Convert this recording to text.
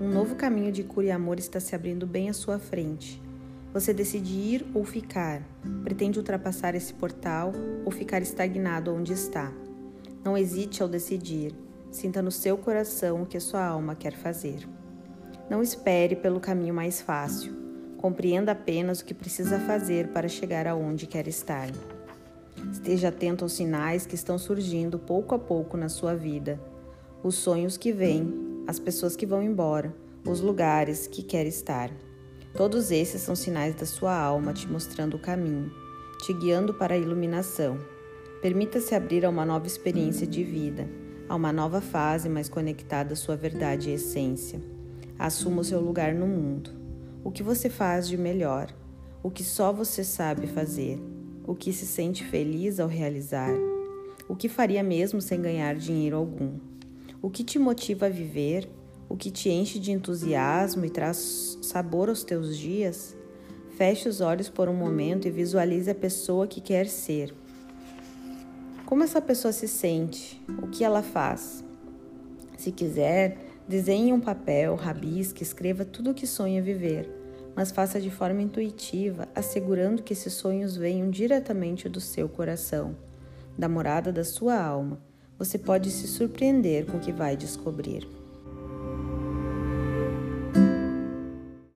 Um novo caminho de cura e amor está se abrindo bem à sua frente. Você decide ir ou ficar? Pretende ultrapassar esse portal ou ficar estagnado onde está? Não hesite ao decidir. Sinta no seu coração o que sua alma quer fazer. Não espere pelo caminho mais fácil. Compreenda apenas o que precisa fazer para chegar aonde quer estar. Esteja atento aos sinais que estão surgindo pouco a pouco na sua vida, os sonhos que vêm, as pessoas que vão embora, os lugares que quer estar. Todos esses são sinais da sua alma te mostrando o caminho, te guiando para a iluminação. Permita-se abrir a uma nova experiência de vida, a uma nova fase mais conectada à sua verdade e essência. Assuma o seu lugar no mundo o que você faz de melhor, o que só você sabe fazer, o que se sente feliz ao realizar, o que faria mesmo sem ganhar dinheiro algum, o que te motiva a viver, o que te enche de entusiasmo e traz sabor aos teus dias. Feche os olhos por um momento e visualize a pessoa que quer ser. Como essa pessoa se sente? O que ela faz? Se quiser, Desenhe um papel, rabisque, escreva tudo o que sonha viver, mas faça de forma intuitiva, assegurando que esses sonhos venham diretamente do seu coração, da morada da sua alma. Você pode se surpreender com o que vai descobrir.